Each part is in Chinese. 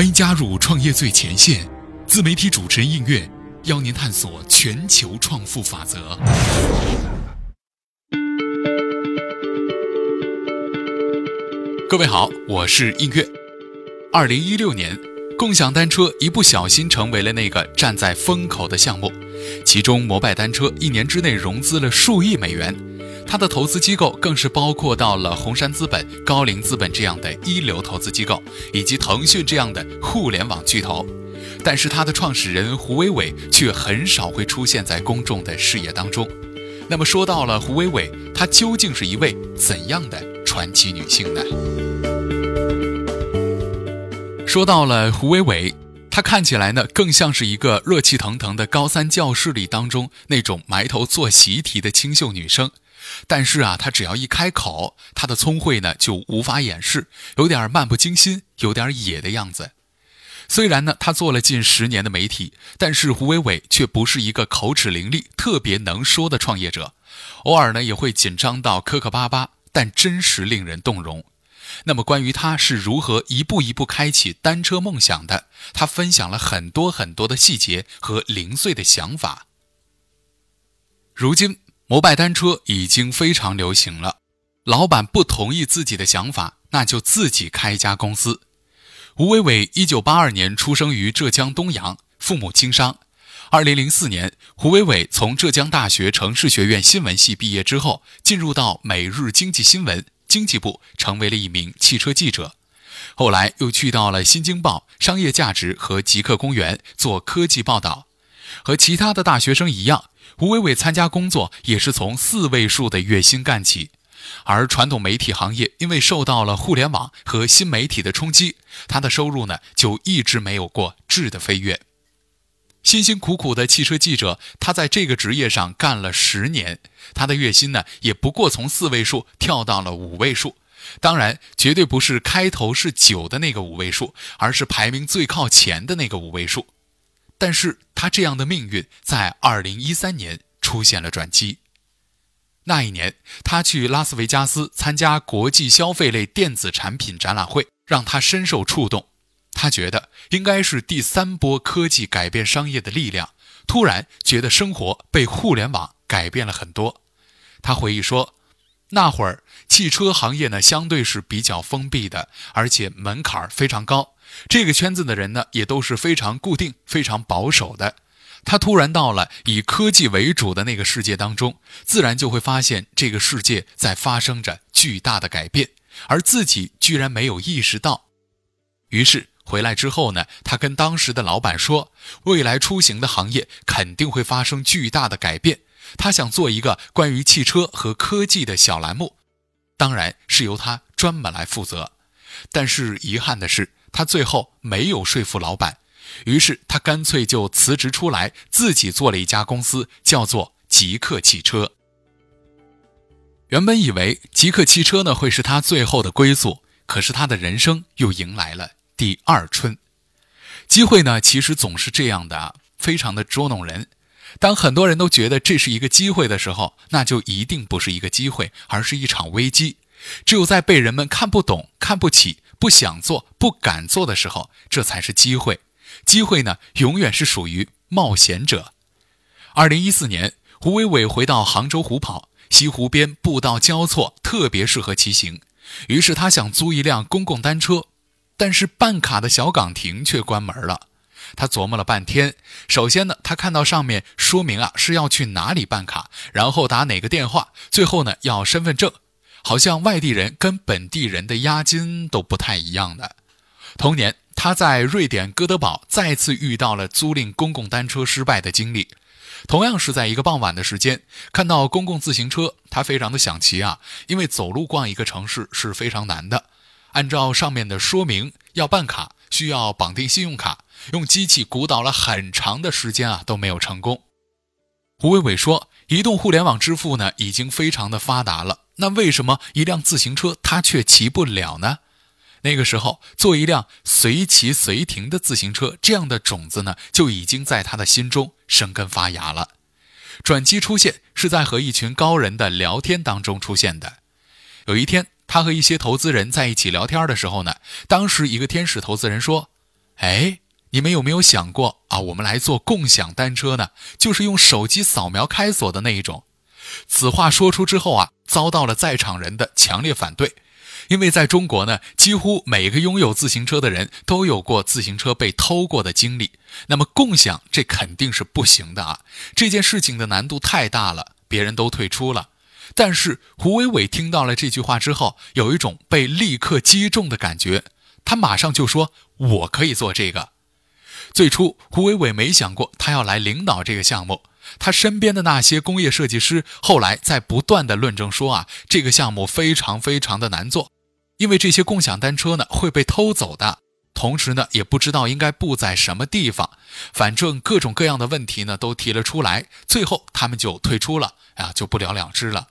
欢迎加入创业最前线，自媒体主持人应月邀您探索全球创富法则。各位好，我是应月。二零一六年，共享单车一不小心成为了那个站在风口的项目，其中摩拜单车一年之内融资了数亿美元。他的投资机构更是包括到了红杉资本、高瓴资本这样的一流投资机构，以及腾讯这样的互联网巨头。但是它的创始人胡伟伟却很少会出现在公众的视野当中。那么说到了胡伟伟，她究竟是一位怎样的传奇女性呢？说到了胡伟伟，她看起来呢更像是一个热气腾腾的高三教室里当中那种埋头做习题的清秀女生。但是啊，他只要一开口，他的聪慧呢就无法掩饰，有点漫不经心，有点野的样子。虽然呢，他做了近十年的媒体，但是胡伟伟却不是一个口齿伶俐、特别能说的创业者，偶尔呢也会紧张到磕磕巴巴，但真实令人动容。那么，关于他是如何一步一步开启单车梦想的，他分享了很多很多的细节和零碎的想法。如今。摩拜单车已经非常流行了，老板不同意自己的想法，那就自己开一家公司。吴伟伟一九八二年出生于浙江东阳，父母经商。二零零四年，胡伟伟从浙江大学城市学院新闻系毕业之后，进入到每日经济新闻经济部，成为了一名汽车记者。后来又去到了新京报、商业价值和极客公园做科技报道。和其他的大学生一样。胡伟伟参加工作也是从四位数的月薪干起，而传统媒体行业因为受到了互联网和新媒体的冲击，他的收入呢就一直没有过质的飞跃。辛辛苦苦的汽车记者，他在这个职业上干了十年，他的月薪呢也不过从四位数跳到了五位数，当然绝对不是开头是九的那个五位数，而是排名最靠前的那个五位数。但是他这样的命运在二零一三年出现了转机。那一年，他去拉斯维加斯参加国际消费类电子产品展览会，让他深受触动。他觉得应该是第三波科技改变商业的力量。突然觉得生活被互联网改变了很多。他回忆说，那会儿汽车行业呢相对是比较封闭的，而且门槛非常高。这个圈子的人呢，也都是非常固定、非常保守的。他突然到了以科技为主的那个世界当中，自然就会发现这个世界在发生着巨大的改变，而自己居然没有意识到。于是回来之后呢，他跟当时的老板说，未来出行的行业肯定会发生巨大的改变。他想做一个关于汽车和科技的小栏目，当然是由他专门来负责。但是遗憾的是。他最后没有说服老板，于是他干脆就辞职出来，自己做了一家公司，叫做极客汽车。原本以为极客汽车呢会是他最后的归宿，可是他的人生又迎来了第二春。机会呢其实总是这样的，非常的捉弄人。当很多人都觉得这是一个机会的时候，那就一定不是一个机会，而是一场危机。只有在被人们看不懂、看不起。不想做、不敢做的时候，这才是机会。机会呢，永远是属于冒险者。二零一四年，胡伟伟回到杭州湖跑，西湖边步道交错，特别适合骑行。于是他想租一辆公共单车，但是办卡的小岗亭却关门了。他琢磨了半天，首先呢，他看到上面说明啊是要去哪里办卡，然后打哪个电话，最后呢要身份证。好像外地人跟本地人的押金都不太一样的。同年，他在瑞典哥德堡再次遇到了租赁公共单车失败的经历。同样是在一个傍晚的时间，看到公共自行车，他非常的想骑啊，因为走路逛一个城市是非常难的。按照上面的说明，要办卡需要绑定信用卡，用机器鼓捣了很长的时间啊，都没有成功。胡伟伟说：“移动互联网支付呢，已经非常的发达了。”那为什么一辆自行车他却骑不了呢？那个时候，做一辆随骑随停的自行车，这样的种子呢，就已经在他的心中生根发芽了。转机出现是在和一群高人的聊天当中出现的。有一天，他和一些投资人在一起聊天的时候呢，当时一个天使投资人说：“哎，你们有没有想过啊？我们来做共享单车呢，就是用手机扫描开锁的那一种。此话说出之后啊，遭到了在场人的强烈反对。因为在中国呢，几乎每个拥有自行车的人都有过自行车被偷过的经历。那么共享这肯定是不行的啊！这件事情的难度太大了，别人都退出了。但是胡伟伟听到了这句话之后，有一种被立刻击中的感觉，他马上就说：“我可以做这个。”最初胡伟伟没想过他要来领导这个项目。他身边的那些工业设计师后来在不断的论证说啊，这个项目非常非常的难做。因为这些共享单车呢会被偷走的，同时呢也不知道应该布在什么地方，反正各种各样的问题呢都提了出来，最后他们就退出了，啊就不了了之了。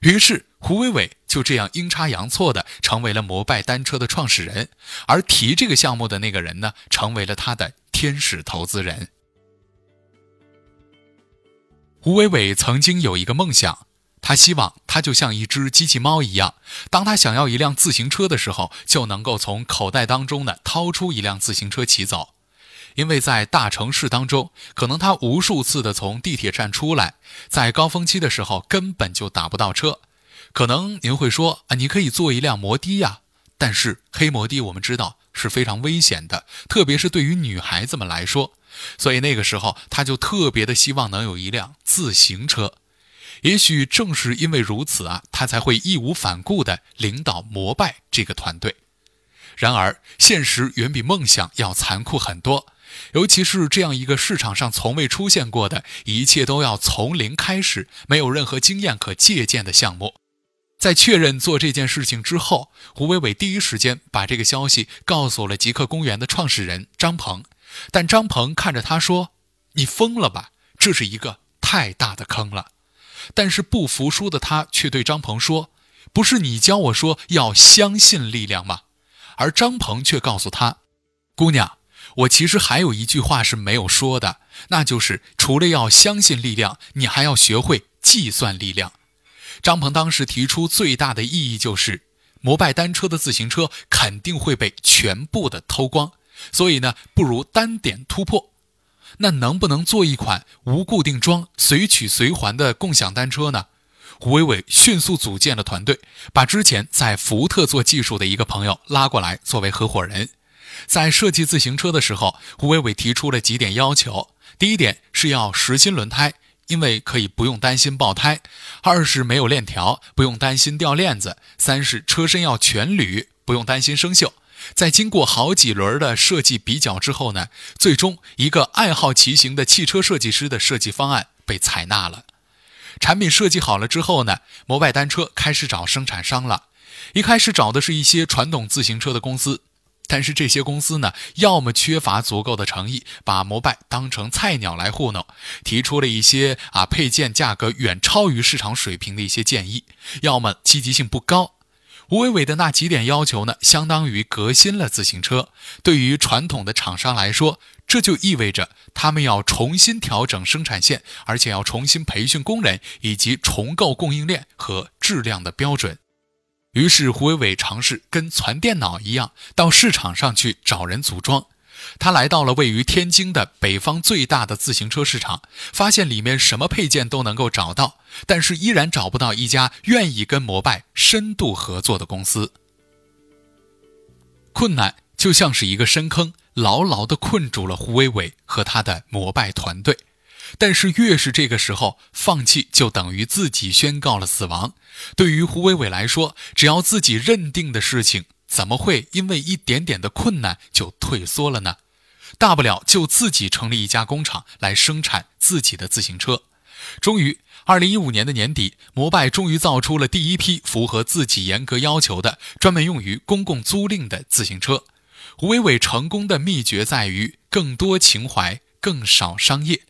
于是胡伟伟就这样阴差阳错的成为了摩拜单车的创始人，而提这个项目的那个人呢成为了他的天使投资人。胡伟伟曾经有一个梦想。他希望他就像一只机器猫一样，当他想要一辆自行车的时候，就能够从口袋当中呢掏出一辆自行车骑走。因为在大城市当中，可能他无数次的从地铁站出来，在高峰期的时候根本就打不到车。可能您会说啊，你可以坐一辆摩的呀，但是黑摩的我们知道是非常危险的，特别是对于女孩子们来说。所以那个时候他就特别的希望能有一辆自行车。也许正是因为如此啊，他才会义无反顾地领导摩拜这个团队。然而，现实远比梦想要残酷很多，尤其是这样一个市场上从未出现过的一切都要从零开始、没有任何经验可借鉴的项目。在确认做这件事情之后，胡伟伟第一时间把这个消息告诉了极客公园的创始人张鹏，但张鹏看着他说：“你疯了吧？这是一个太大的坑了。”但是不服输的他却对张鹏说：“不是你教我说要相信力量吗？”而张鹏却告诉他：“姑娘，我其实还有一句话是没有说的，那就是除了要相信力量，你还要学会计算力量。”张鹏当时提出最大的异议就是，摩拜单车的自行车肯定会被全部的偷光，所以呢，不如单点突破。那能不能做一款无固定桩、随取随还的共享单车呢？胡伟伟迅速组建了团队，把之前在福特做技术的一个朋友拉过来作为合伙人。在设计自行车的时候，胡伟伟提出了几点要求：第一点是要实心轮胎，因为可以不用担心爆胎；二是没有链条，不用担心掉链子；三是车身要全铝，不用担心生锈。在经过好几轮的设计比较之后呢，最终一个爱好骑行的汽车设计师的设计方案被采纳了。产品设计好了之后呢，摩拜单车开始找生产商了。一开始找的是一些传统自行车的公司，但是这些公司呢，要么缺乏足够的诚意，把摩拜当成菜鸟来糊弄，提出了一些啊配件价格远超于市场水平的一些建议；要么积极性不高。胡伟伟的那几点要求呢，相当于革新了自行车。对于传统的厂商来说，这就意味着他们要重新调整生产线，而且要重新培训工人，以及重构供应链和质量的标准。于是，胡伟伟尝试跟传电脑一样，到市场上去找人组装。他来到了位于天津的北方最大的自行车市场，发现里面什么配件都能够找到，但是依然找不到一家愿意跟摩拜深度合作的公司。困难就像是一个深坑，牢牢地困住了胡伟伟和他的摩拜团队。但是越是这个时候，放弃就等于自己宣告了死亡。对于胡伟伟来说，只要自己认定的事情。怎么会因为一点点的困难就退缩了呢？大不了就自己成立一家工厂来生产自己的自行车。终于，二零一五年的年底，摩拜终于造出了第一批符合自己严格要求的、专门用于公共租赁的自行车。胡伟伟成功的秘诀在于更多情怀，更少商业。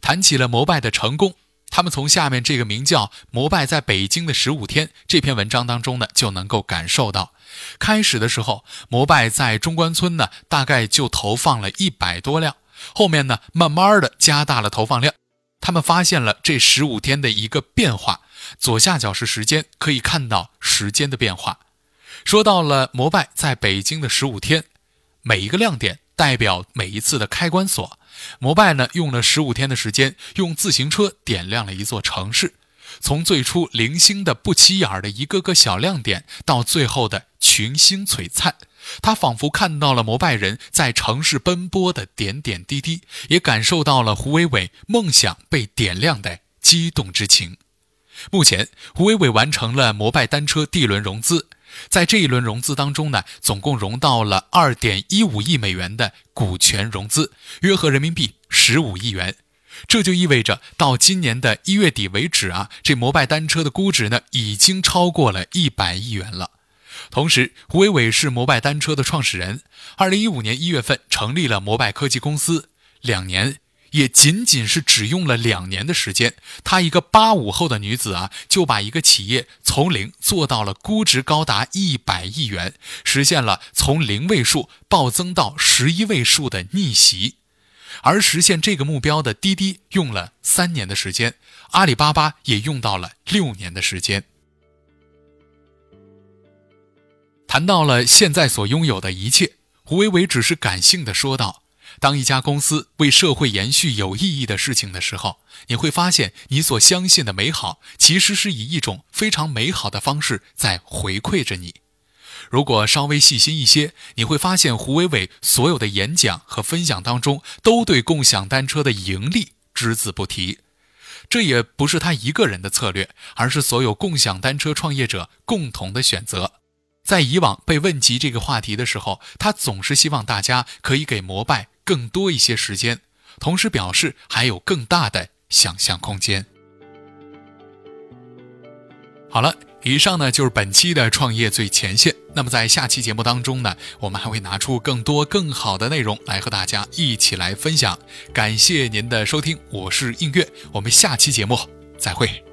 谈起了摩拜的成功。他们从下面这个名叫“摩拜在北京的十五天”这篇文章当中呢，就能够感受到，开始的时候，摩拜在中关村呢，大概就投放了一百多辆，后面呢，慢慢的加大了投放量。他们发现了这十五天的一个变化，左下角是时间，可以看到时间的变化。说到了摩拜在北京的十五天，每一个亮点代表每一次的开关锁。摩拜呢用了十五天的时间，用自行车点亮了一座城市。从最初零星的不起眼的一个个小亮点，到最后的群星璀璨，他仿佛看到了摩拜人在城市奔波的点点滴滴，也感受到了胡伟伟梦想被点亮的激动之情。目前，胡伟伟完成了摩拜单车第一轮融资。在这一轮融资当中呢，总共融到了二点一五亿美元的股权融资，约合人民币十五亿元。这就意味着到今年的一月底为止啊，这摩拜单车的估值呢已经超过了一百亿元了。同时，胡伟伟是摩拜单车的创始人，二零一五年一月份成立了摩拜科技公司，两年。也仅仅是只用了两年的时间，她一个八五后的女子啊，就把一个企业从零做到了估值高达一百亿元，实现了从零位数暴增到十一位数的逆袭。而实现这个目标的滴滴用了三年的时间，阿里巴巴也用到了六年的时间。谈到了现在所拥有的一切，胡伟伟只是感性的说道。当一家公司为社会延续有意义的事情的时候，你会发现，你所相信的美好，其实是以一种非常美好的方式在回馈着你。如果稍微细心一些，你会发现，胡伟伟所有的演讲和分享当中，都对共享单车的盈利只字不提。这也不是他一个人的策略，而是所有共享单车创业者共同的选择。在以往被问及这个话题的时候，他总是希望大家可以给摩拜。更多一些时间，同时表示还有更大的想象空间。好了，以上呢就是本期的创业最前线。那么在下期节目当中呢，我们还会拿出更多更好的内容来和大家一起来分享。感谢您的收听，我是映月，我们下期节目再会。